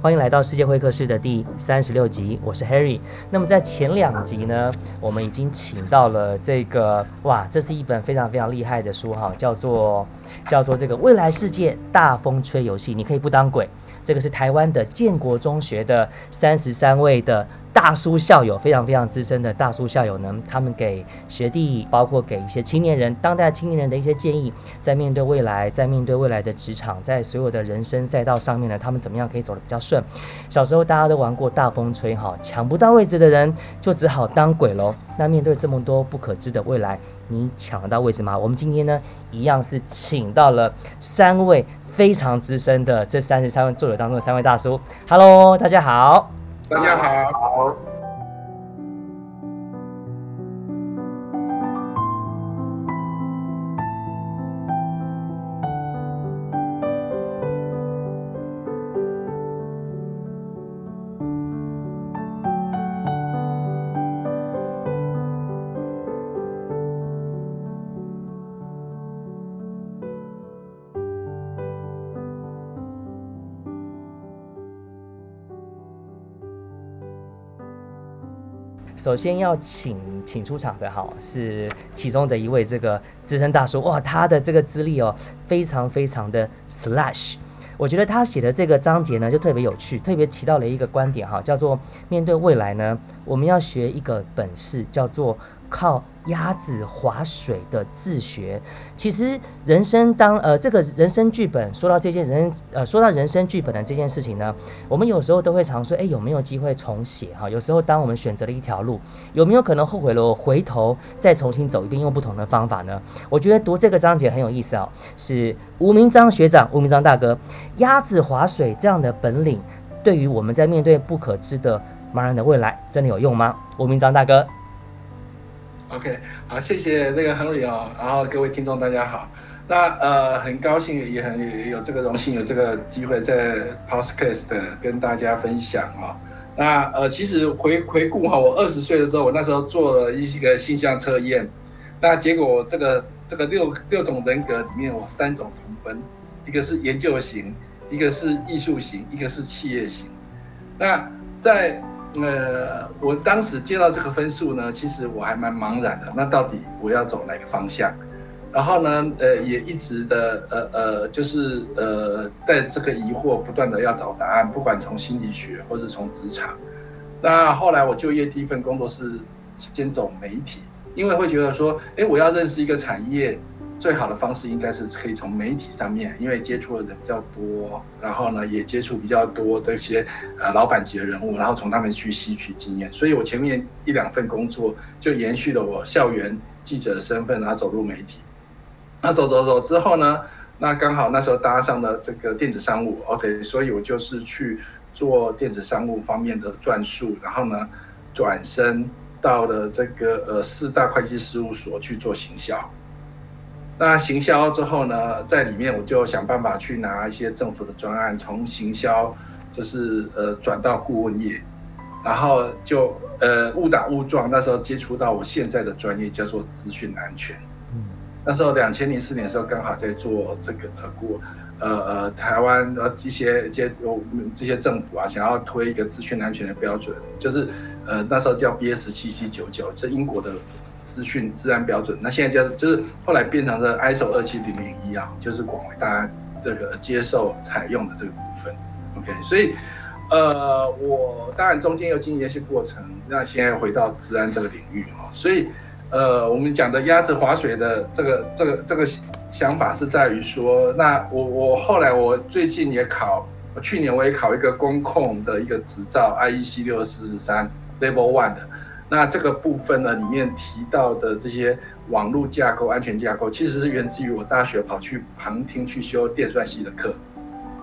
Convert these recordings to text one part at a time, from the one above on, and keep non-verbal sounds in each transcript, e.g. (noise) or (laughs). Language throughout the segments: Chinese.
欢迎来到世界会客室的第三十六集，我是 Harry。那么在前两集呢，我们已经请到了这个哇，这是一本非常非常厉害的书哈，叫做叫做这个未来世界大风吹游戏，你可以不当鬼。这个是台湾的建国中学的三十三位的。大叔校友非常非常资深的大叔校友呢，他们给学弟，包括给一些青年人、当代青年人的一些建议，在面对未来，在面对未来的职场，在所有的人生赛道上面呢，他们怎么样可以走得比较顺？小时候大家都玩过大风吹，哈，抢不到位置的人就只好当鬼喽。那面对这么多不可知的未来，你抢得到位置吗？我们今天呢，一样是请到了三位非常资深的这三十三位作者当中的三位大叔。Hello，大家好。大家好。首先要请请出场的哈是其中的一位这个资深大叔哇，他的这个资历哦非常非常的 slash，我觉得他写的这个章节呢就特别有趣，特别提到了一个观点哈，叫做面对未来呢，我们要学一个本事，叫做靠。鸭子划水的自学，其实人生当呃这个人生剧本说到这件人呃说到人生剧本的这件事情呢，我们有时候都会常说，哎有没有机会重写哈？有时候当我们选择了一条路，有没有可能后悔了？我回头再重新走一遍，用不同的方法呢？我觉得读这个章节很有意思哦，是吴明章学长、吴明章大哥，鸭子划水这样的本领，对于我们在面对不可知的茫然的未来，真的有用吗？吴明章大哥。OK，好，谢谢这个 Henry 哦，然后各位听众大家好，那呃很高兴也很有这个荣幸有这个机会在 Podcast 跟大家分享哦，那呃其实回回顾哈，我二十岁的时候，我那时候做了一个性向测验，那结果这个这个六六种人格里面，我三种同分，一个是研究型，一个是艺术型，一个是企业型，那在。呃，我当时接到这个分数呢，其实我还蛮茫然的。那到底我要走哪个方向？然后呢，呃，也一直的呃呃，就是呃，带着这个疑惑，不断的要找答案，不管从心理学或者从职场。那后来我就业第一份工作是先走媒体，因为会觉得说，哎，我要认识一个产业。最好的方式应该是可以从媒体上面，因为接触的人比较多，然后呢也接触比较多这些呃老板级的人物，然后从他们去吸取经验。所以我前面一两份工作就延续了我校园记者的身份，然后走入媒体。那走走走之后呢，那刚好那时候搭上了这个电子商务，OK，所以我就是去做电子商务方面的转述，然后呢转身到了这个呃四大会计事务所去做行销。那行销之后呢，在里面我就想办法去拿一些政府的专案，从行销就是呃转到顾问业，然后就呃误打误撞，那时候接触到我现在的专业叫做资讯安全。嗯，那时候两千零四年的时候刚好在做这个呃顾呃呃台湾呃一些这些政府啊想要推一个资讯安全的标准，就是呃那时候叫 BS 七七九九，是英国的。资讯治安标准，那现在叫就是后来变成了 ISO 二七零零一啊，就是广为大家这个接受采用的这个部分。OK，所以呃，我当然中间又经历一些过程，那现在回到治安这个领域啊，所以呃，我们讲的鸭子划水的这个这个这个想法是在于说，那我我后来我最近也考，去年我也考一个公控的一个执照，IEC 六四四三 Level One 的。那这个部分呢，里面提到的这些网络架构、安全架构，其实是源自于我大学跑去旁听去修电算系的课，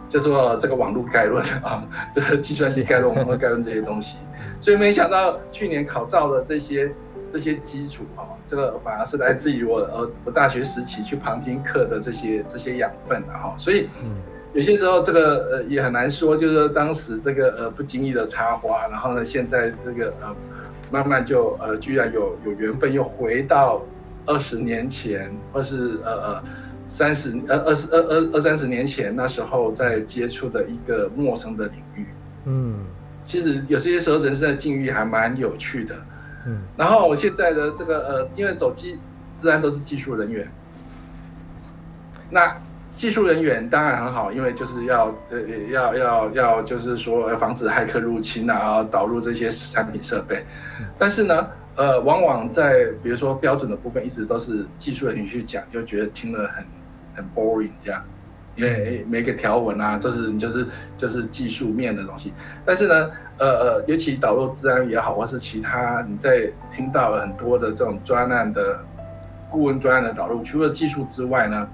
就说这个网络概论啊，这个计算机概论、网络概论这些东西。所以没想到去年考照的这些这些基础啊，这个反而是来自于我呃我大学时期去旁听课的这些这些养分的哈。所以有些时候这个呃也很难说，就是说当时这个呃不经意的插花，然后呢现在这个呃。慢慢就呃，居然有有缘分又回到二十年前，或是呃呃三十呃二十二二二三十年前那时候在接触的一个陌生的领域，嗯，其实有些时候人生的境遇还蛮有趣的。嗯，然后我现在的这个呃，因为走技，自然都是技术人员。那技术人员当然很好，因为就是要呃要要要就是说防止骇客入侵啊，导入这些产品设备。但是呢，呃，往往在比如说标准的部分，一直都是技术人员去讲，就觉得听了很很 boring 这样。因为每个条文啊，这是就是就是技术面的东西。但是呢，呃呃，尤其导入治安也好，或是其他你在听到了很多的这种专案的顾问专案的导入，除了技术之外呢，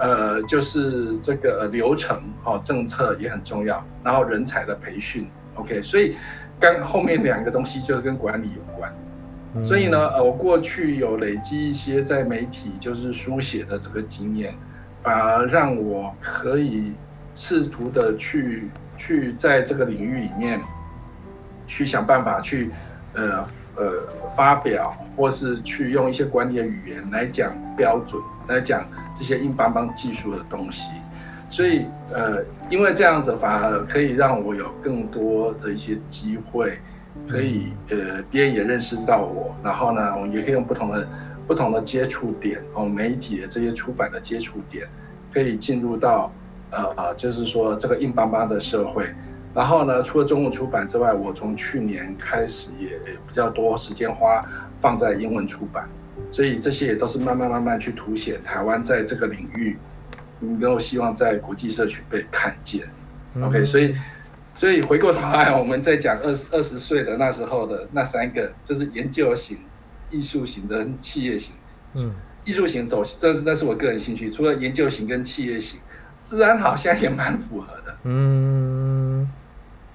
呃，就是这个流程哦，政策也很重要，然后人才的培训，OK。所以刚后面两个东西就是跟管理有关。所以呢，呃，我过去有累积一些在媒体就是书写的这个经验。反而让我可以试图的去去在这个领域里面去想办法去呃呃发表，或是去用一些管理的语言来讲标准，来讲这些硬邦邦技术的东西。所以呃，因为这样子反而可以让我有更多的一些机会，可以呃别人也认识到我，然后呢，我也可以用不同的。不同的接触点哦，媒体的这些出版的接触点，可以进入到呃呃，就是说这个硬邦邦的社会。然后呢，除了中文出版之外，我从去年开始也比较多时间花放在英文出版，所以这些也都是慢慢慢慢去凸显台湾在这个领域，能够希望在国际社群被看见。OK，所以所以回过头来，我们在讲二十二十岁的那时候的那三个，就是研究型。艺术型的企业型，嗯，艺术型走，这是那是我个人兴趣。除了研究型跟企业型，自然好像也蛮符合的。嗯，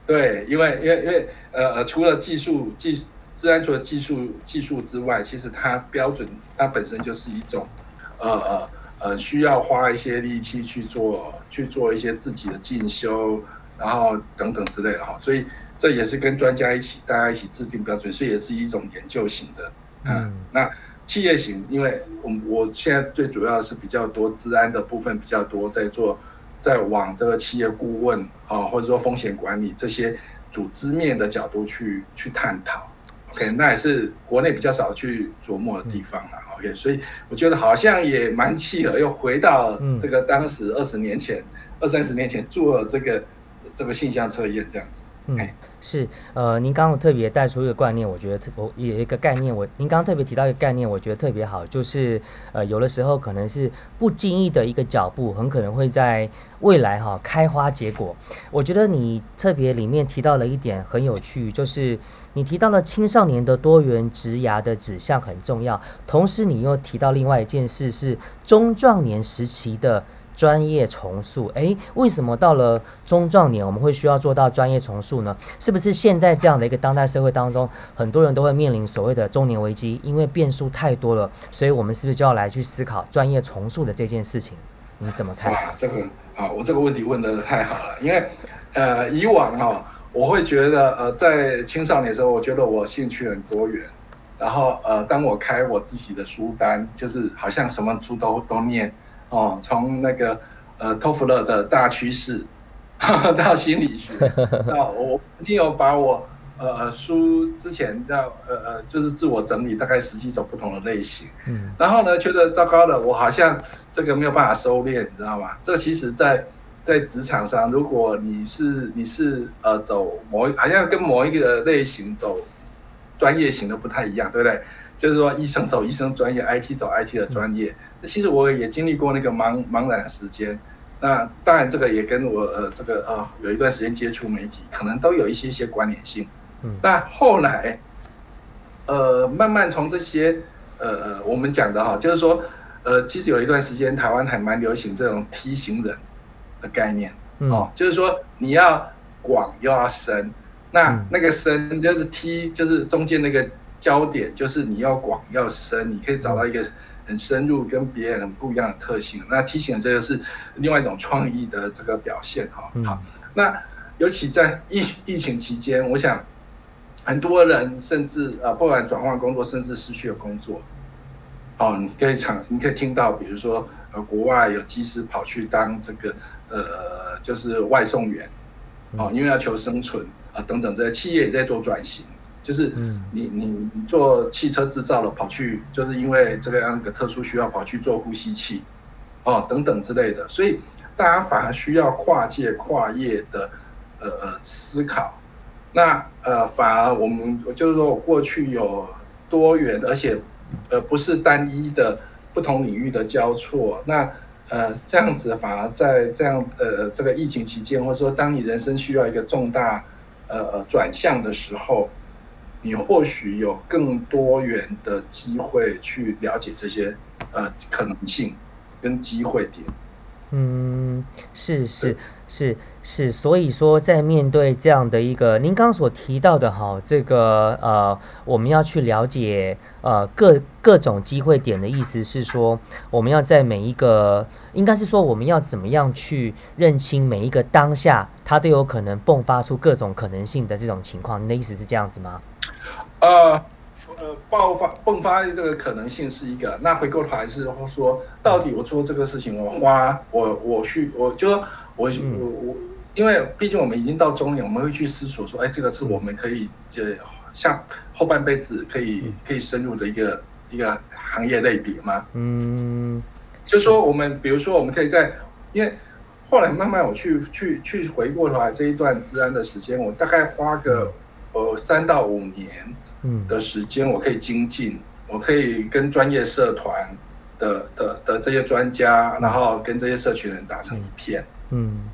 对，因为因为因为呃呃，除了技术技自安除了技术技术之外，其实它标准它本身就是一种呃呃呃需要花一些力气去做去做一些自己的进修，然后等等之类的哈。所以这也是跟专家一起大家一起制定标准，所以也是一种研究型的。嗯，那企业型，因为我我现在最主要是比较多治安的部分比较多，在做，在往这个企业顾问啊，或者说风险管理这些组织面的角度去去探讨。OK，那也是国内比较少去琢磨的地方了。OK，所以我觉得好像也蛮契合，又回到这个当时二十年前、二三十年前做这个这个性象测验这样子。嗯。是，呃，您刚刚特别带出一个观念，我觉得特我有一个概念，我您刚刚特别提到一个概念，我觉得特别好，就是呃，有的时候可能是不经意的一个脚步，很可能会在未来哈开花结果。我觉得你特别里面提到了一点很有趣，就是你提到了青少年的多元职涯的指向很重要，同时你又提到另外一件事是中壮年时期的。专业重塑，诶，为什么到了中壮年我们会需要做到专业重塑呢？是不是现在这样的一个当代社会当中，很多人都会面临所谓的中年危机，因为变数太多了，所以我们是不是就要来去思考专业重塑的这件事情？你怎么看？这个啊，我这个问题问的太好了，因为呃，以往哈，我会觉得呃，在青少年的时候，我觉得我兴趣很多元，然后呃，当我开我自己的书单，就是好像什么书都都念。哦，从那个呃托福勒的大趋势 (laughs) 到心理学，到我曾经有把我呃书之前的呃呃就是自我整理大概十几种不同的类型，嗯，然后呢觉得糟糕了，我好像这个没有办法收敛，你知道吗？这其实，在在职场上，如果你是你是呃走某好像跟某一个类型走专业型的不太一样，对不对？就是说医生走医生专业，IT 走 IT 的专业。那其实我也经历过那个茫茫然的时间，那当然这个也跟我呃这个呃有一段时间接触媒体，可能都有一些些关联性。嗯，那后来，呃，慢慢从这些呃呃我们讲的哈，就是说呃，其实有一段时间台湾还蛮流行这种梯形人的概念哦，就是说你要广又要深，那那个深就是 T，，就是中间那个焦点，就是你要广要深，你可以找到一个。很深入，跟别人很不一样的特性。那提醒这个是另外一种创意的这个表现哈。好，那尤其在疫疫情期间，我想很多人甚至呃，不管转换工作，甚至失去了工作。哦，你可以常你可以听到，比如说呃，国外有机师跑去当这个呃，就是外送员。哦，因为要求生存啊等等，这些企业也在做转型，就是你你做汽车制造了，跑去就是因为这个样个特殊需要，跑去做呼吸器，哦等等之类的，所以大家反而需要跨界跨业的呃呃思考。那呃，反而我们就是说我过去有多元，而且呃不是单一的不同领域的交错。那呃这样子反而在这样呃这个疫情期间，或者说当你人生需要一个重大呃转向的时候，你或许有更多元的机会去了解这些呃可能性跟机会点。嗯，是是是。是，是所以说在面对这样的一个您刚所提到的哈，这个呃，我们要去了解呃各各种机会点的意思是说，我们要在每一个，应该是说我们要怎么样去认清每一个当下，它都有可能迸发出各种可能性的这种情况。您的意思是这样子吗？呃呃，爆发迸发的这个可能性是一个，那回过头来是说，到底我做这个事情，我花我我去，我就说我我我。因为毕竟我们已经到中年，我们会去思索说，哎，这个是我们可以就下后半辈子可以可以深入的一个一个行业类别吗？嗯，就说我们比如说我们可以在，因为后来慢慢我去去去回过头来这一段治安的时间，我大概花个呃三到五年的时间，我可以精进，我可以跟专业社团的的的这些专家，然后跟这些社群人打成一片。嗯，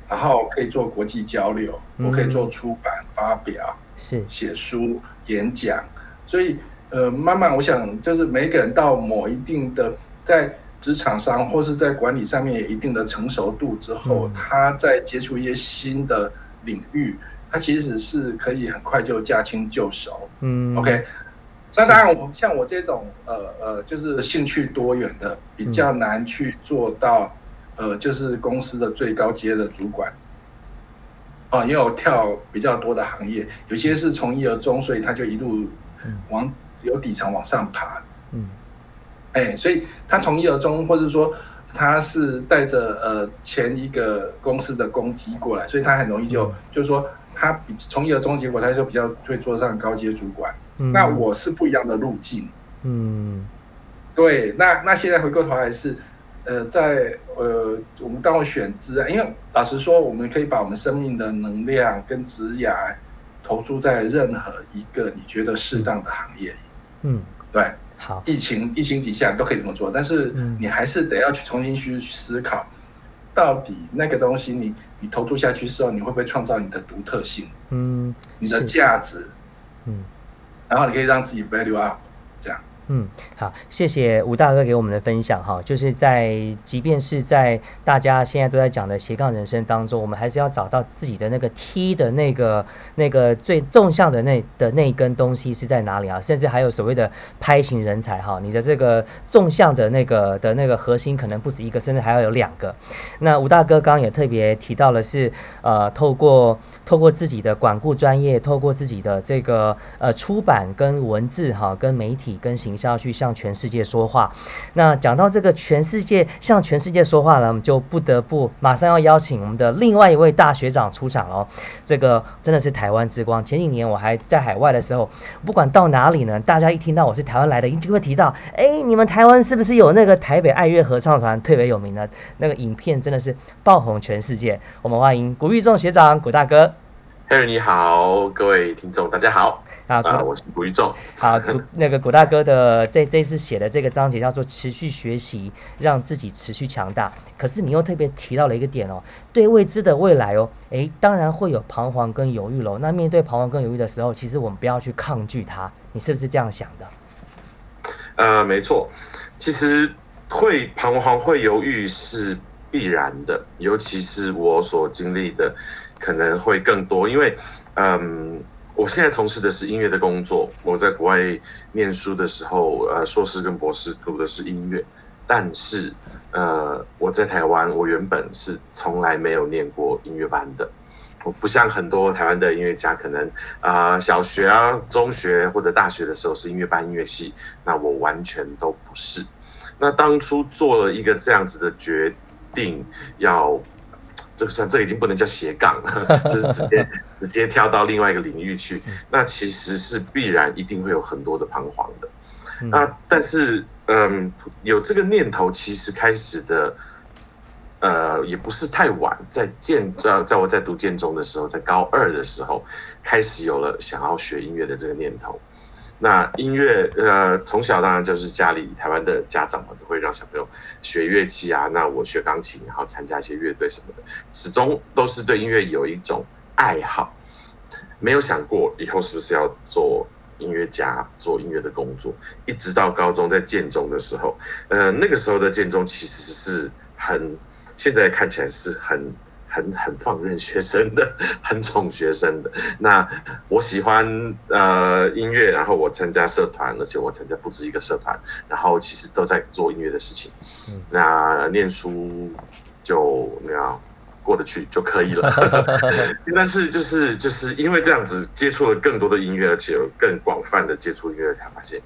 然后可以做国际交流，我可以做出版、发表、是。写书、演讲，所以呃，慢慢我想就是每个人到某一定的在职场上或是在管理上面有一定的成熟度之后，他在接触一些新的领域，他其实是可以很快就驾轻就熟。嗯，OK，那当然我像我这种呃呃，就是兴趣多元的，比较难去做到。呃，就是公司的最高阶的主管，啊，因为我跳比较多的行业，有些是从一而终，所以他就一路往由底层往上爬，嗯，哎，所以他从一而终，或者说他是带着呃前一个公司的攻击过来，所以他很容易就就是说他比从一而终，结果他就比较会做上高阶主管。那我是不一样的路径，嗯，对，那那现在回过头来是。呃，在呃，我们当我选资啊，因为老实说，我们可以把我们生命的能量跟职涯投注在任何一个你觉得适当的行业里。嗯，对，好，疫情疫情底下都可以这么做，但是你还是得要去重新去思考，到底那个东西你你投注下去之后，你会不会创造你的独特性？嗯，你的价值，嗯，然后你可以让自己 value up。嗯，好，谢谢吴大哥给我们的分享哈。就是在即便是在大家现在都在讲的斜杠人生当中，我们还是要找到自己的那个 T 的那个那个最纵向的那的那一根东西是在哪里啊？甚至还有所谓的拍型人才哈，你的这个纵向的那个的那个核心可能不止一个，甚至还要有两个。那吴大哥刚刚也特别提到了是呃，透过透过自己的管顾专业，透过自己的这个呃出版跟文字哈，跟媒体跟形。是要去向全世界说话。那讲到这个全世界向全世界说话呢，我们就不得不马上要邀请我们的另外一位大学长出场哦。这个真的是台湾之光。前几年我还在海外的时候，不管到哪里呢，大家一听到我是台湾来的，一定会提到：哎，你们台湾是不是有那个台北爱乐合唱团特别有名的那个影片？真的是爆红全世界。我们欢迎古玉仲学长，古大哥。Harry 你好，各位听众大家好。啊，我是古一仲。(laughs) 好，那个古大哥的这这次写的这个章节叫做“持续学习，让自己持续强大”。可是你又特别提到了一个点哦，对未知的未来哦，诶，当然会有彷徨跟犹豫喽。那面对彷徨跟犹豫的时候，其实我们不要去抗拒它。你是不是这样想的？呃，没错，其实会彷徨、会犹豫是必然的，尤其是我所经历的，可能会更多，因为嗯。我现在从事的是音乐的工作。我在国外念书的时候，呃，硕士跟博士读的是音乐。但是，呃，我在台湾，我原本是从来没有念过音乐班的。我不像很多台湾的音乐家，可能啊，小学啊、中学或者大学的时候是音乐班、音乐系。那我完全都不是。那当初做了一个这样子的决定，要。这个算这已经不能叫斜杠了，(laughs) 就是直接直接跳到另外一个领域去，那其实是必然一定会有很多的彷徨的。那但是嗯，有这个念头，其实开始的呃也不是太晚，在建在在我在读建中的时候，在高二的时候开始有了想要学音乐的这个念头。那音乐，呃，从小当然就是家里台湾的家长们都会让小朋友学乐器啊。那我学钢琴，然后参加一些乐队什么的，始终都是对音乐有一种爱好，没有想过以后是不是要做音乐家，做音乐的工作。一直到高中在建中的时候，呃，那个时候的建中其实是很，现在看起来是很。很很放任学生的，很宠学生的。那我喜欢呃音乐，然后我参加社团，而且我参加不止一个社团，然后其实都在做音乐的事情。嗯那念书就那样过得去就可以了。(laughs) 但是就是就是因为这样子接触了更多的音乐，而且有更广泛的接触音乐，才发现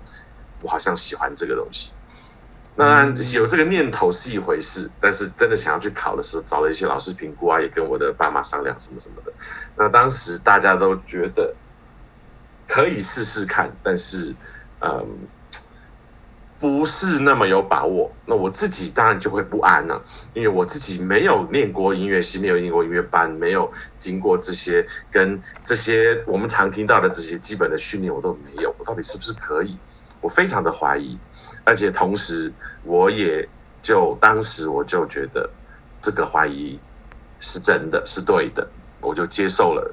我好像喜欢这个东西。那有这个念头是一回事，但是真的想要去考的时候，找了一些老师评估啊，也跟我的爸妈商量什么什么的。那当时大家都觉得可以试试看，但是嗯，不是那么有把握。那我自己当然就会不安了，因为我自己没有念过音乐系，没有念过音乐班，没有经过这些跟这些我们常听到的这些基本的训练，我都没有。我到底是不是可以？我非常的怀疑。而且同时，我也就当时我就觉得这个怀疑是真的，是对的，我就接受了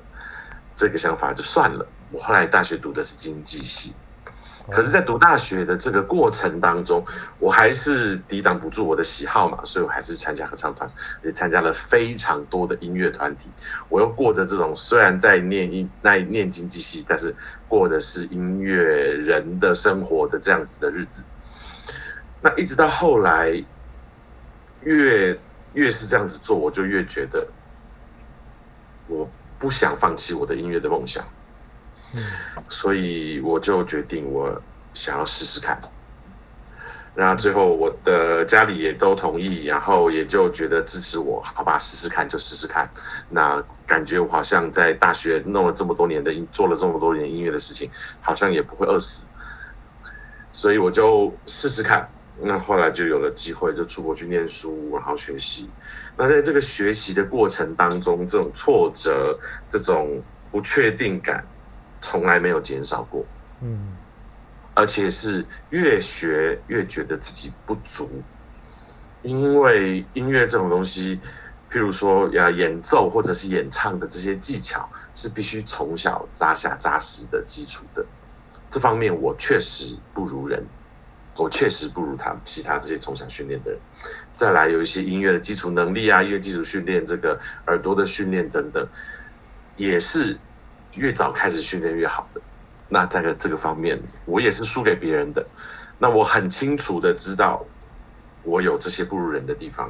这个想法，就算了。我后来大学读的是经济系，可是，在读大学的这个过程当中，我还是抵挡不住我的喜好嘛，所以我还是参加合唱团，也参加了非常多的音乐团体。我又过着这种虽然在念音、在念经济系，但是过的是音乐人的生活的这样子的日子。那一直到后来，越越是这样子做，我就越觉得我不想放弃我的音乐的梦想，所以我就决定我想要试试看。那最后我的家里也都同意，然后也就觉得支持我，好吧，试试看就试试看。那感觉我好像在大学弄了这么多年的音，做了这么多年音乐的事情，好像也不会饿死，所以我就试试看。那后来就有了机会，就出国去念书，然后学习。那在这个学习的过程当中，这种挫折、这种不确定感，从来没有减少过。嗯，而且是越学越觉得自己不足，因为音乐这种东西，譬如说呀演奏或者是演唱的这些技巧，是必须从小扎下扎实的基础的。这方面我确实不如人。我确实不如他其他这些从小训练的人。再来有一些音乐的基础能力啊，音乐基础训练，这个耳朵的训练等等，也是越早开始训练越好的。那在这个方面，我也是输给别人的。那我很清楚的知道，我有这些不如人的地方。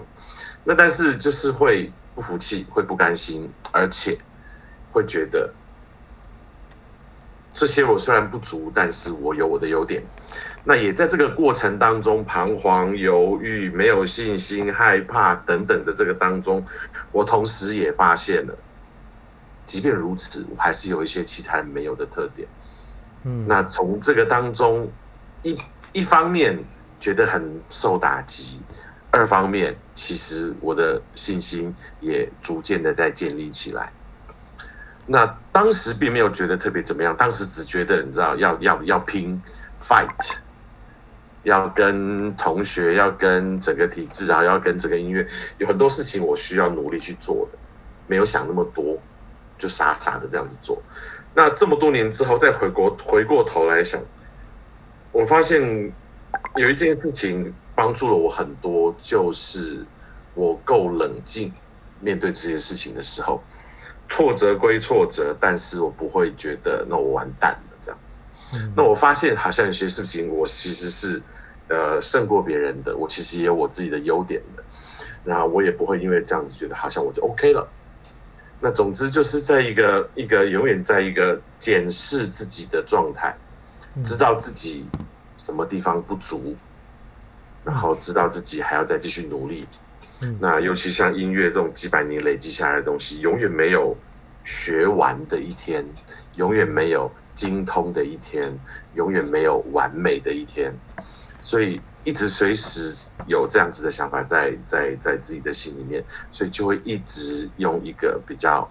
那但是就是会不服气，会不甘心，而且会觉得这些我虽然不足，但是我有我的优点。那也在这个过程当中彷徨、犹豫、没有信心、害怕等等的这个当中，我同时也发现了，即便如此，我还是有一些其他人没有的特点。嗯，那从这个当中，一一方面觉得很受打击，二方面其实我的信心也逐渐的在建立起来。那当时并没有觉得特别怎么样，当时只觉得你知道要要要拼 fight。要跟同学，要跟整个体制啊，要跟整个音乐，有很多事情我需要努力去做的，没有想那么多，就傻傻的这样子做。那这么多年之后，再回国回过头来想，我发现有一件事情帮助了我很多，就是我够冷静面对这些事情的时候，挫折归挫折，但是我不会觉得那我完蛋了这样子。那我发现好像有些事情我其实是。呃，胜过别人的，我其实也有我自己的优点的，那我也不会因为这样子觉得好像我就 OK 了。那总之就是在一个一个永远在一个检视自己的状态，知道自己什么地方不足，然后知道自己还要再继续努力。那尤其像音乐这种几百年累积下来的东西，永远没有学完的一天，永远没有精通的一天，永远没有完美的一天。所以一直随时有这样子的想法在在在自己的心里面，所以就会一直用一个比较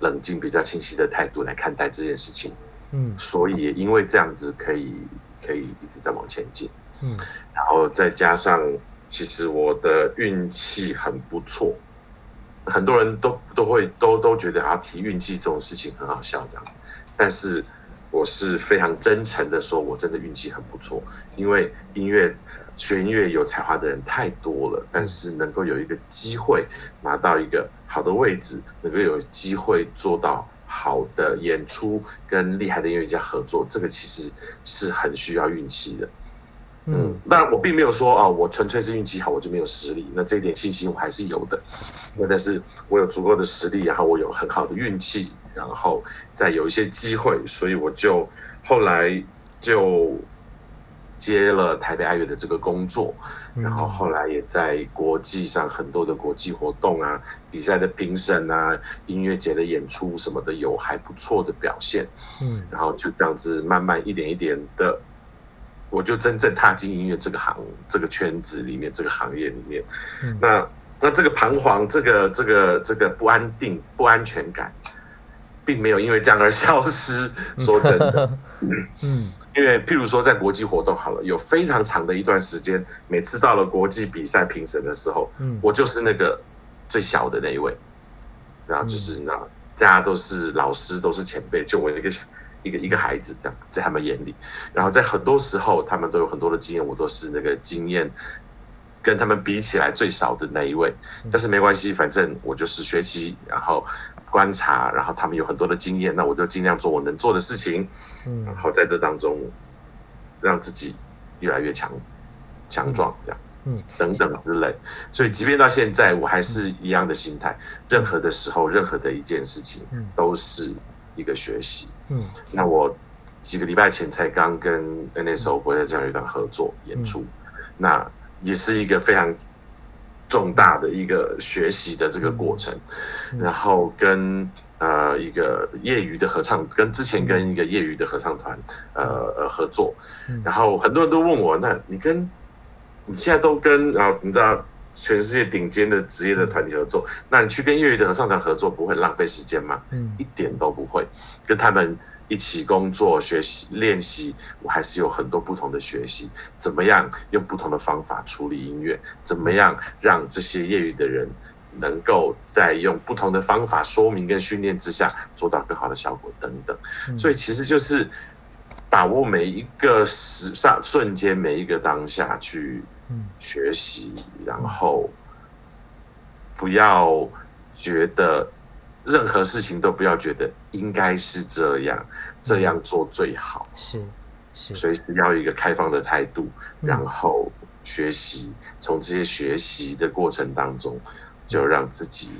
冷静、比较清晰的态度来看待这件事情。嗯，所以也因为这样子可以可以一直在往前进。嗯，然后再加上，其实我的运气很不错，很多人都都会都都觉得啊提运气这种事情很好笑这样子，但是我是非常真诚的说，我真的运气很不错，因为音乐学音乐有才华的人太多了，但是能够有一个机会拿到一个好的位置，能够有机会做到好的演出，跟厉害的音乐家合作，这个其实是很需要运气的。嗯，当然我并没有说啊，我纯粹是运气好，我就没有实力。那这一点信心我还是有的。那但是我有足够的实力，然后我有很好的运气，然后再有一些机会，所以我就后来就接了台北爱乐的这个工作，然后后来也在国际上很多的国际活动啊、比赛的评审啊、音乐节的演出什么的有还不错的表现。嗯，然后就这样子慢慢一点一点的。我就真正踏进音乐这个行这个圈子里面，这个行业里面，那那这个彷徨，这个这个这个不安定、不安全感，并没有因为这样而消失。说真的，(laughs) 嗯，因为譬如说在国际活动好了，有非常长的一段时间，每次到了国际比赛评审的时候，嗯，我就是那个最小的那一位，然后就是那大家都是老师，都是前辈，就我一个。一个一个孩子这样，在他们眼里，然后在很多时候，他们都有很多的经验，我都是那个经验跟他们比起来最少的那一位。但是没关系，反正我就是学习，然后观察，然后他们有很多的经验，那我就尽量做我能做的事情，嗯。然后在这当中让自己越来越强强壮，这样子，嗯，等等之类。所以，即便到现在，我还是一样的心态，任何的时候，任何的一件事情，都是一个学习。嗯，那我几个礼拜前才刚跟 NSO 国家交响乐团合作演出，那也是一个非常重大的一个学习的这个过程。然后跟呃一个业余的合唱，跟之前跟一个业余的合唱团呃呃合作，然后很多人都问我，那你跟你现在都跟啊，你知道全世界顶尖的职业的团体合作，那你去跟业余的合唱团合作，不会浪费时间吗？嗯，一点都不会。跟他们一起工作、学习、练习，我还是有很多不同的学习。怎么样用不同的方法处理音乐？怎么样让这些业余的人能够在用不同的方法说明跟训练之下做到更好的效果？等等。所以其实就是把握每一个时上瞬间、每一个当下去学习，然后不要觉得。任何事情都不要觉得应该是这样，这样做最好。是是，随时要有一个开放的态度，然后学习，从这些学习的过程当中，就让自己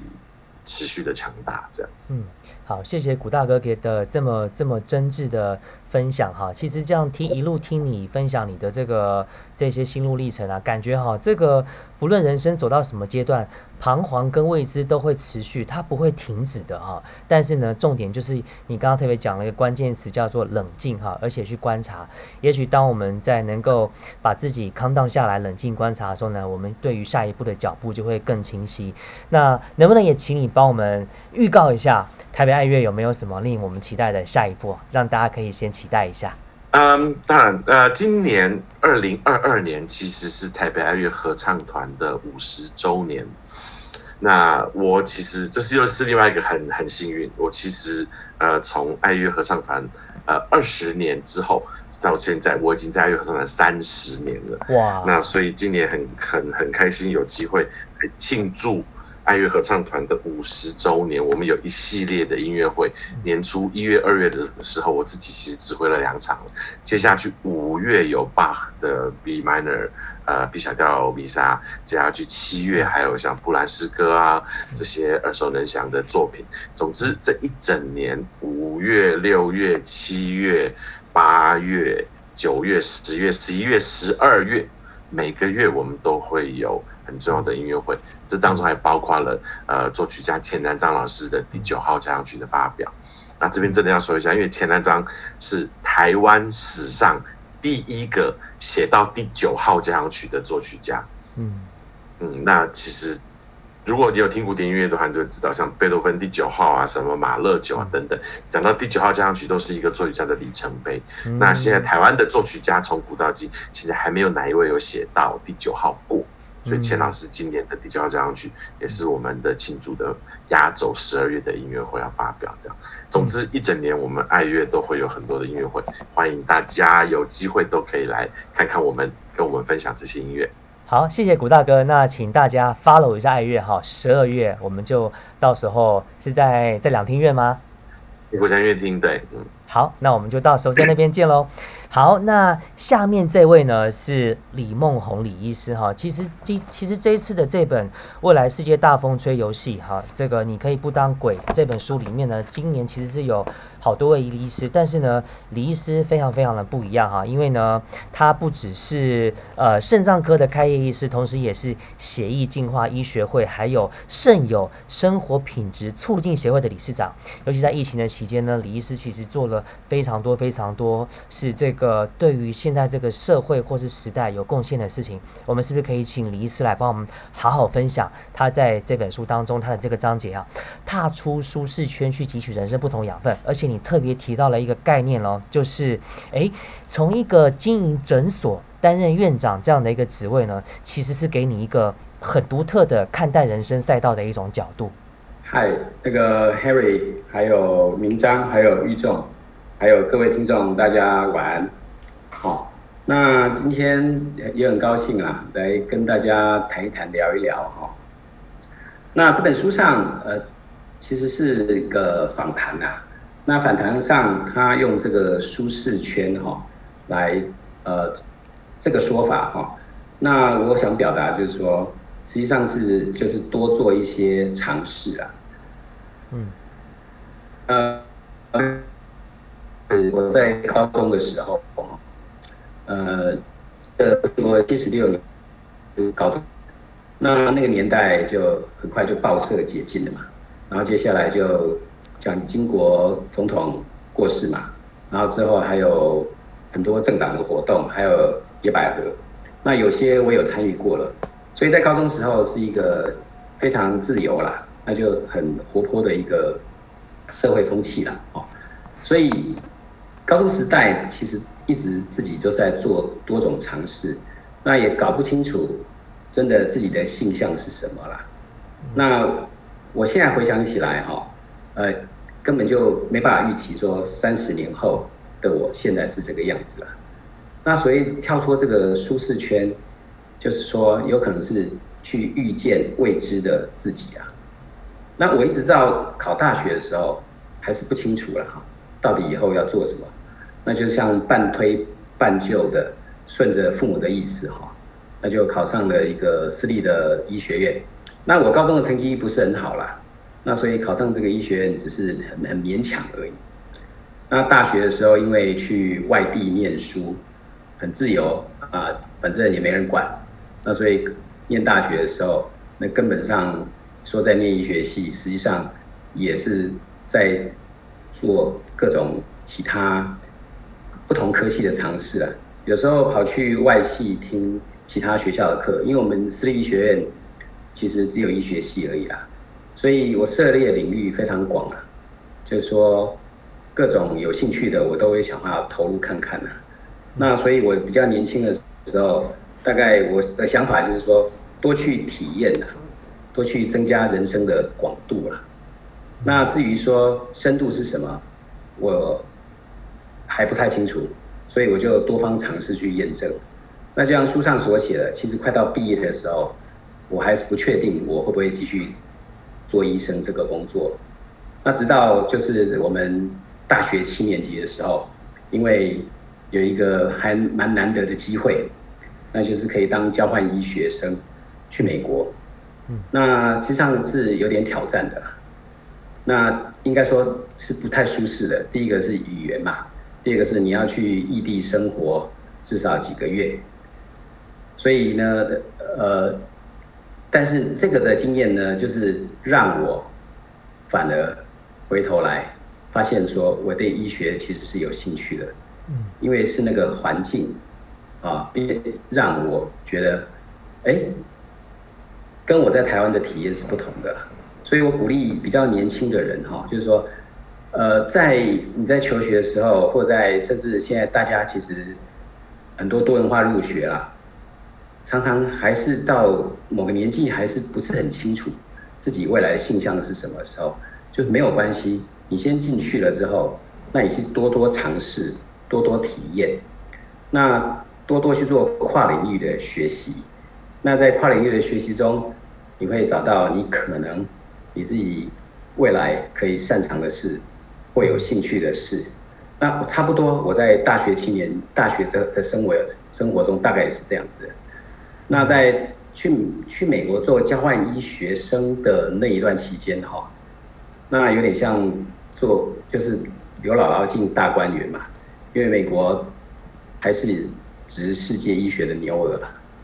持续的强大，这样子。嗯，好，谢谢古大哥给的这么这么真挚的分享哈。其实这样听一路听你分享你的这个这些心路历程啊，感觉哈，这个不论人生走到什么阶段。彷徨跟未知都会持续，它不会停止的哈。但是呢，重点就是你刚刚特别讲了一个关键词，叫做冷静哈，而且去观察。也许当我们在能够把自己康荡下来、冷静观察的时候呢，我们对于下一步的脚步就会更清晰。那能不能也请你帮我们预告一下台北爱乐有没有什么令我们期待的下一步，让大家可以先待一下？嗯，当然，呃，今年二零二二年其实是台北爱乐合唱团的五十周年。那我其实这是又是另外一个很很幸运，我其实呃从爱乐合唱团呃二十年之后到现在，我已经在爱乐合唱团三十年了。哇！那所以今年很很很开心有机会庆祝爱乐合唱团的五十周年，我们有一系列的音乐会。年初一月、二月的时候，我自己其实指挥了两场，接下去五月有 Bach 的 B minor。呃，B 小调弥撒，接下去七月还有像布兰诗歌啊这些耳熟能详的作品。总之，这一整年，五月、六月、七月、八月、九月、十月、十一月、十二月，每个月我们都会有很重要的音乐会。这当中还包括了呃作曲家钱南章老师的第九号交响曲的发表。那这边真的要说一下，因为钱南章是台湾史上第一个写到第九号交响曲的作曲家。嗯嗯，那其实。如果你有听古典音乐，的话，你就知道，像贝多芬第九号啊，什么马勒九啊等等，讲到第九号交响曲，都是一个作曲家的里程碑。那现在台湾的作曲家从古到今，现在还没有哪一位有写到第九号过。所以钱老师今年的第九号交响曲，也是我们的庆祝的压轴十二月的音乐会要发表。这样，总之一整年我们爱乐都会有很多的音乐会，欢迎大家有机会都可以来看看我们，跟我们分享这些音乐。好，谢谢古大哥。那请大家 follow 一下爱乐哈，十二月我们就到时候是在在两厅院吗？国家乐厅对，嗯。好，那我们就到时候在那边见喽。好，那下面这位呢是李梦红李医师哈。其实今其实这一次的这本《未来世界大风吹游戏》哈，这个你可以不当鬼这本书里面呢，今年其实是有。好多位李医师，但是呢，李医师非常非常的不一样哈，因为呢，他不只是呃肾脏科的开业医师，同时也是血液净化医学会还有肾友生活品质促进协会的理事长。尤其在疫情的期间呢，李医师其实做了非常多非常多是这个对于现在这个社会或是时代有贡献的事情。我们是不是可以请李医师来帮我们好好分享他在这本书当中他的这个章节啊？踏出舒适圈去汲取人生不同养分，而且你。你特别提到了一个概念喽，就是诶，从一个经营诊所担任院长这样的一个职位呢，其实是给你一个很独特的看待人生赛道的一种角度。嗨，那个 Harry，还有明章，还有玉仲，还有各位听众，大家晚安。好，那今天也很高兴啊，来跟大家谈一谈，聊一聊哈。那这本书上，呃，其实是一个访谈呐。那反弹上，他用这个舒适圈哈来呃这个说法哈，那我想表达就是说，实际上是就是多做一些尝试啊。嗯。呃，我在高中的时候，呃，呃，我七十六年高中，那那个年代就很快就报社解禁了嘛，然后接下来就。蒋经国总统过世嘛，然后之后还有很多政党的活动，还有野百合，那有些我有参与过了，所以在高中时候是一个非常自由啦，那就很活泼的一个社会风气啦，哦，所以高中时代其实一直自己就在做多种尝试，那也搞不清楚真的自己的性向是什么啦，那我现在回想起来哈，呃。根本就没办法预期说三十年后的我现在是这个样子了。那所以跳脱这个舒适圈，就是说有可能是去遇见未知的自己啊。那我一直到考大学的时候还是不清楚了哈，到底以后要做什么？那就像半推半就的顺着父母的意思哈，那就考上了一个私立的医学院。那我高中的成绩不是很好啦。那所以考上这个医学院只是很很勉强而已。那大学的时候，因为去外地念书，很自由啊，反正也没人管。那所以念大学的时候，那根本上说在念医学系，实际上也是在做各种其他不同科系的尝试啊。有时候跑去外系听其他学校的课，因为我们私立医学院其实只有医学系而已啦。所以我涉猎领域非常广啊，就是说各种有兴趣的我都会想办法投入看看呐。那所以我比较年轻的时候，大概我的想法就是说多去体验呐，多去增加人生的广度啦。那至于说深度是什么，我还不太清楚，所以我就多方尝试去验证。那就像书上所写的，其实快到毕业的时候，我还是不确定我会不会继续。做医生这个工作，那直到就是我们大学七年级的时候，因为有一个还蛮难得的机会，那就是可以当交换医学生去美国。嗯，那实际上是有点挑战的，那应该说是不太舒适的。第一个是语言嘛，第二个是你要去异地生活至少几个月，所以呢，呃。但是这个的经验呢，就是让我反而回头来发现说，我对医学其实是有兴趣的，嗯，因为是那个环境啊，让我觉得，哎，跟我在台湾的体验是不同的，所以我鼓励比较年轻的人哈，就是说，呃，在你在求学的时候，或在甚至现在大家其实很多多元化入学啦。常常还是到某个年纪还是不是很清楚自己未来的性向是什么时候，就没有关系。你先进去了之后，那你是多多尝试，多多体验，那多多去做跨领域的学习。那在跨领域的学习中，你会找到你可能你自己未来可以擅长的事，或有兴趣的事。那差不多我在大学七年大学的的生活生活中，大概也是这样子。那在去去美国做交换医学生的那一段期间哈，那有点像做就是刘姥姥进大观园嘛，因为美国还是值世界医学的牛耳，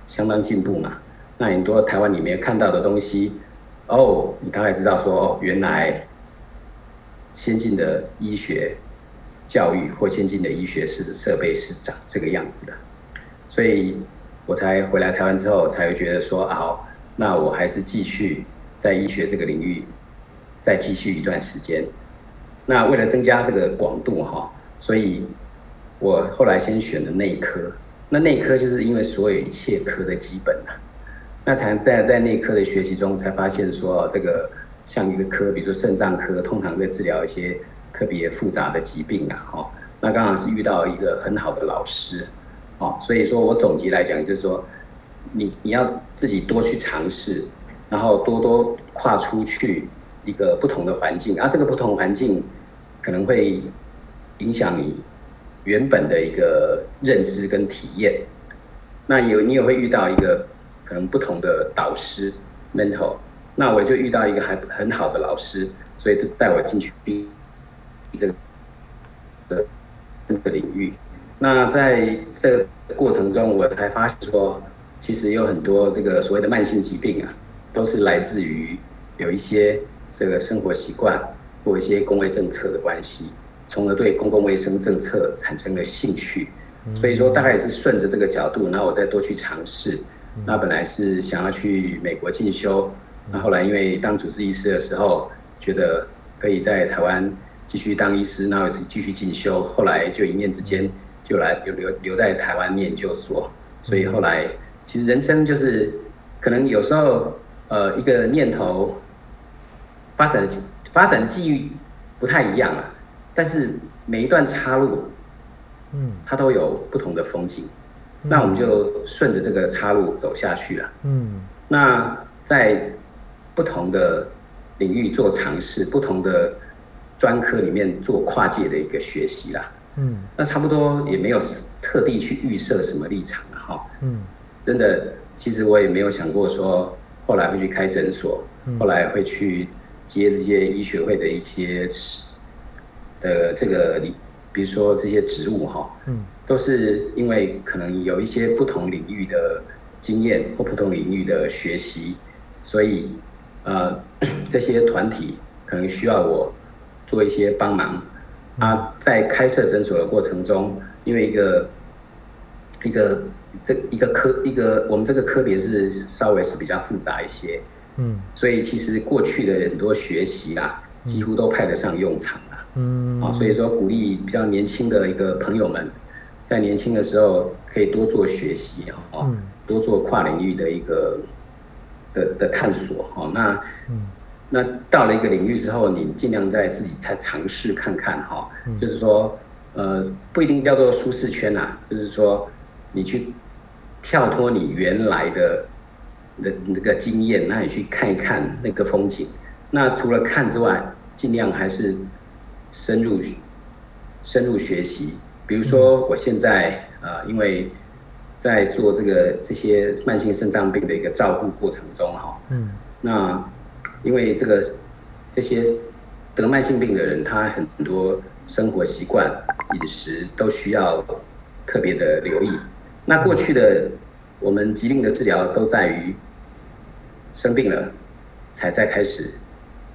相当进步嘛。那很多台湾里面看到的东西，哦，你大概知道说哦，原来先进的医学教育或先进的医学室的设备是长这个样子的，所以。我才回来台湾之后，才会觉得说，好，那我还是继续在医学这个领域再继续一段时间。那为了增加这个广度哈，所以我后来先选了内科。那内科就是因为所有一切科的基本啊，那才在在内科的学习中才发现说，这个像一个科，比如说肾脏科，通常在治疗一些特别复杂的疾病啊，哈，那刚好是遇到一个很好的老师。哦，所以说我总结来讲，就是说，你你要自己多去尝试，然后多多跨出去一个不同的环境，而这个不同环境可能会影响你原本的一个认知跟体验。那有你也会遇到一个可能不同的导师 mentor，那我就遇到一个还很好的老师，所以带我进去这个的这个领域。那在这个过程中，我才发现说，其实有很多这个所谓的慢性疾病啊，都是来自于有一些这个生活习惯或一些公卫政策的关系，从而对公共卫生政策产生了兴趣。所以说，大概也是顺着这个角度，然后我再多去尝试。那本来是想要去美国进修，那后来因为当主治医师的时候，觉得可以在台湾继续当医师，然后继续进修，后来就一念之间。就来留留留在台湾念研究所，所以后来其实人生就是可能有时候呃一个念头发展发展的机遇不太一样啊，但是每一段岔路，嗯，它都有不同的风景，那我们就顺着这个岔路走下去了，嗯，那在不同的领域做尝试，不同的专科里面做跨界的一个学习啦。嗯，那差不多也没有特地去预设什么立场了哈。嗯，真的，其实我也没有想过说后来会去开诊所，后来会去接这些医学会的一些的这个，比如说这些职务哈。嗯，都是因为可能有一些不同领域的经验或不同领域的学习，所以呃 (coughs) 这些团体可能需要我做一些帮忙。啊，在开设诊所的过程中，因为一个一个这一个科一个我们这个科别是稍微是比较复杂一些，嗯，所以其实过去的很多学习啊，几乎都派得上用场了，嗯，啊，所以说鼓励比较年轻的一个朋友们，在年轻的时候可以多做学习哈，多做跨领域的一个的的探索哈，那嗯。那到了一个领域之后，你尽量在自己再尝试看看哈，就是说，呃，不一定叫做舒适圈啊，就是说，你去跳脱你原来的那那个经验，那你去看一看那个风景。那除了看之外，尽量还是深入深入学习。比如说，我现在呃，因为在做这个这些慢性肾脏病的一个照顾过程中哈，嗯，那。因为这个这些得慢性病的人，他很多生活习惯、饮食都需要特别的留意。那过去的我们疾病的治疗都在于生病了才再开始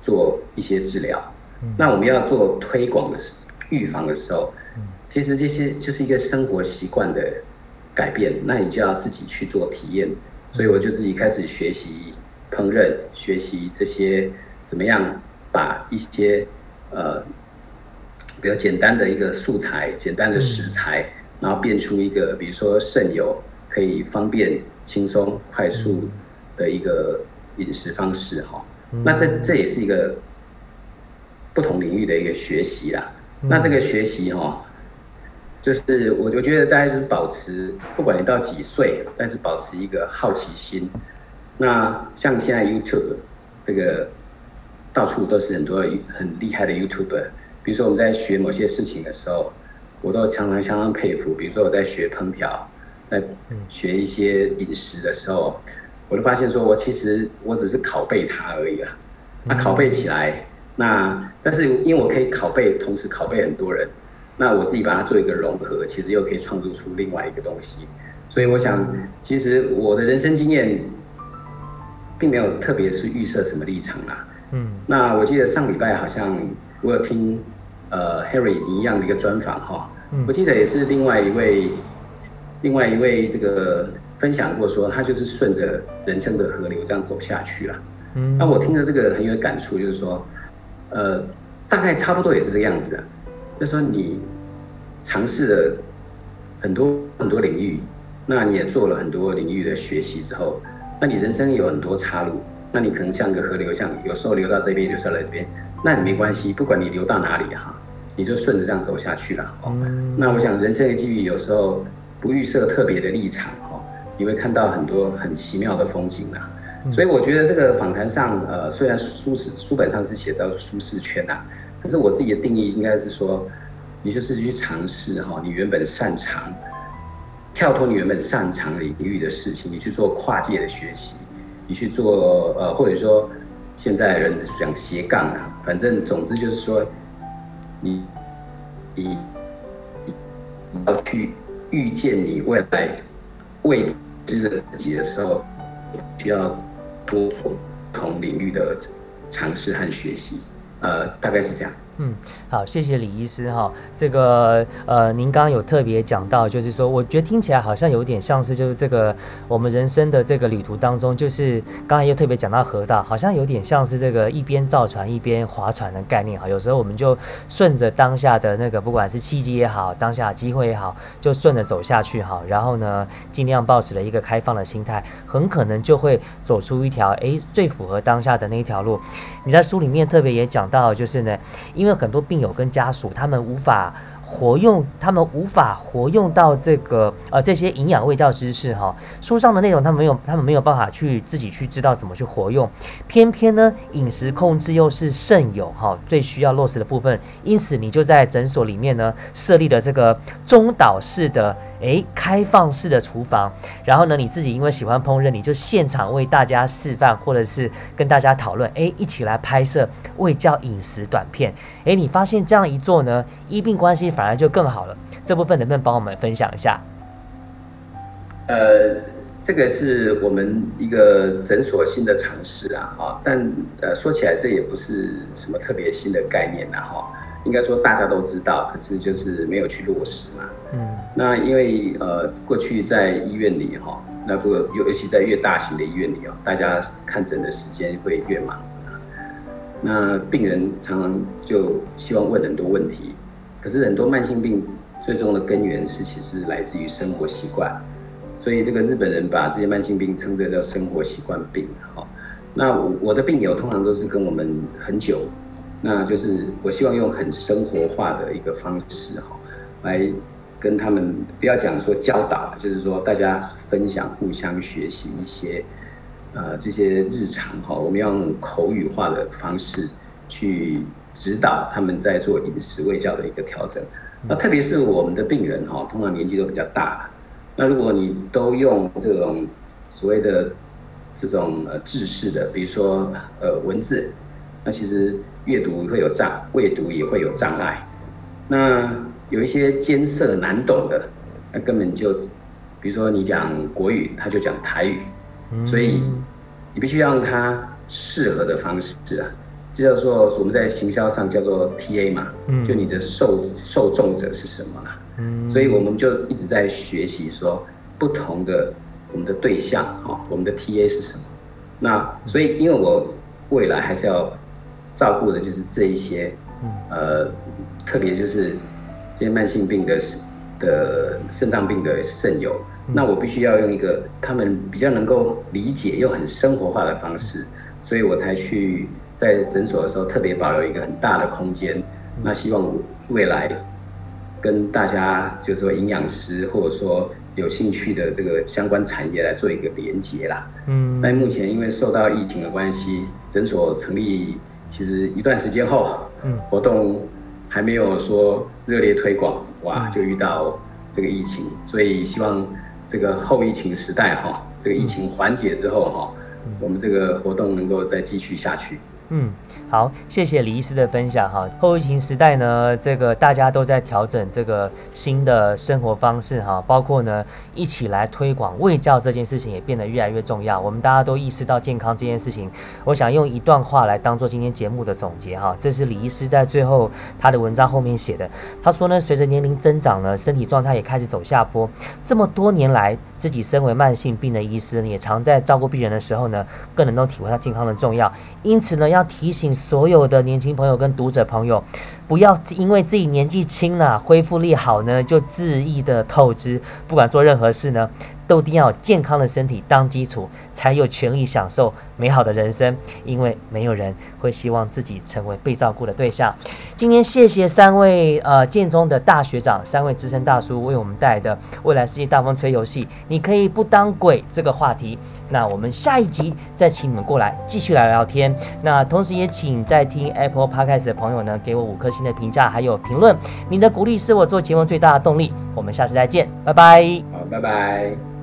做一些治疗。那我们要做推广的预防的时候，其实这些就是一个生活习惯的改变，那你就要自己去做体验。所以我就自己开始学习烹饪，学习这些怎么样把一些呃比较简单的一个素材、简单的食材，然后变出一个比如说肾油可以方便、轻松、快速的一个饮食方式哈。那这这也是一个不同领域的一个学习啦。那这个学习哈。就是我，我觉得大家就是保持，不管你到几岁，但是保持一个好奇心。那像现在 YouTube 这个到处都是很多很厉害的 YouTuber，比如说我们在学某些事情的时候，我都常常相当佩服。比如说我在学烹调，在学一些饮食的时候，我就发现说我其实我只是拷贝它而已啊。那拷贝起来，那但是因为我可以拷贝，同时拷贝很多人。那我自己把它做一个融合，其实又可以创作出另外一个东西。所以我想，其实我的人生经验，并没有特别是预设什么立场啦。嗯。那我记得上礼拜好像我有听呃 Harry 一样的一个专访哈。嗯。我记得也是另外一位，另外一位这个分享过说，他就是顺着人生的河流这样走下去了。嗯。那我听着这个很有感触，就是说，呃，大概差不多也是这个样子。就是说你尝试了很多很多领域，那你也做了很多领域的学习之后，那你人生有很多岔路，那你可能像个河流，像有时候流到这边，有时候来这边，那你没关系，不管你流到哪里哈，你就顺着这样走下去了哦。那我想人生的机遇有时候不预设特别的立场哦，你会看到很多很奇妙的风景啊。所以我觉得这个访谈上，呃，虽然书是书本上是写到舒适圈呐。可是我自己的定义应该是说，你就是去尝试哈，你原本擅长，跳脱你原本擅长领域的事情，你去做跨界的学习，你去做呃，或者说现在人讲斜杠啊，反正总之就是说，你你要去遇见你未来未知的自己的时候，需要多做不同领域的尝试和学习。呃，大概是这样。嗯，好，谢谢李医师哈。这个呃，您刚刚有特别讲到，就是说，我觉得听起来好像有点像是，就是这个我们人生的这个旅途当中，就是刚才又特别讲到河道，好像有点像是这个一边造船一边划船的概念哈。有时候我们就顺着当下的那个，不管是契机也好，当下的机会也好，就顺着走下去哈。然后呢，尽量保持了一个开放的心态，很可能就会走出一条诶最符合当下的那一条路。你在书里面特别也讲到，就是呢，因因为很多病友跟家属，他们无法。活用他们无法活用到这个呃这些营养卫教知识哈，书上的内容他们没有他们没有办法去自己去知道怎么去活用，偏偏呢饮食控制又是肾友哈最需要落实的部分，因此你就在诊所里面呢设立了这个中岛式的诶开放式的厨房，然后呢你自己因为喜欢烹饪，你就现场为大家示范或者是跟大家讨论，诶一起来拍摄胃教饮食短片，诶你发现这样一做呢医病关系。反而就更好了，这部分能不能帮我们分享一下？呃，这个是我们一个诊所新的尝试啊，哈，但呃说起来这也不是什么特别新的概念呐，哈，应该说大家都知道，可是就是没有去落实嘛。嗯，那因为呃过去在医院里哈，那不尤尤其在越大型的医院里哦，大家看诊的时间会越忙，那病人常常就希望问很多问题。可是很多慢性病最终的根源是其实来自于生活习惯，所以这个日本人把这些慢性病称作叫生活习惯病。哈，那我的病友通常都是跟我们很久，那就是我希望用很生活化的一个方式哈，来跟他们不要讲说教导，就是说大家分享、互相学习一些呃这些日常哈，我们要用口语化的方式去。指导他们在做饮食卫教的一个调整，那特别是我们的病人哈，通常年纪都比较大，那如果你都用这种所谓的这种呃制式的，比如说呃文字，那其实阅读会有障，阅读也会有障碍。那有一些艰涩难懂的，那根本就，比如说你讲国语，他就讲台语，所以你必须要用它适合的方式啊，这叫做我们在行销上叫做 TA 嘛，就你的受受众者是什么啦。嗯，所以我们就一直在学习说不同的我们的对象哦，我们的 TA 是什么。那所以因为我未来还是要照顾的就是这一些，呃，特别就是这些慢性病的的肾脏病的肾友。那我必须要用一个他们比较能够理解又很生活化的方式，所以我才去在诊所的时候特别保留一个很大的空间。那希望未来跟大家就是说营养师或者说有兴趣的这个相关产业来做一个连接啦。嗯。但目前因为受到疫情的关系，诊所成立其实一段时间后，嗯，活动还没有说热烈推广，哇，就遇到这个疫情，所以希望。这个后疫情时代哈，这个疫情缓解之后哈，我们这个活动能够再继续下去。嗯，好，谢谢李医师的分享哈。后疫情时代呢，这个大家都在调整这个新的生活方式哈，包括呢一起来推广卫教这件事情也变得越来越重要。我们大家都意识到健康这件事情，我想用一段话来当做今天节目的总结哈。这是李医师在最后他的文章后面写的。他说呢，随着年龄增长呢，身体状态也开始走下坡。这么多年来，自己身为慢性病的医师，也常在照顾病人的时候呢，更能够体会到健康的重要。因此呢，要提醒所有的年轻朋友跟读者朋友，不要因为自己年纪轻了，恢复力好呢，就恣意的透支。不管做任何事呢，都一定要健康的身体当基础，才有权利享受美好的人生。因为没有人会希望自己成为被照顾的对象。今天谢谢三位呃建中的大学长，三位资深大叔为我们带来的未来世界大风吹游戏，你可以不当鬼这个话题。那我们下一集再请你们过来继续来聊天。那同时也请在听 Apple Podcast 的朋友呢，给我五颗星的评价还有评论。你的鼓励是我做节目最大的动力。我们下次再见，拜拜。好，拜拜。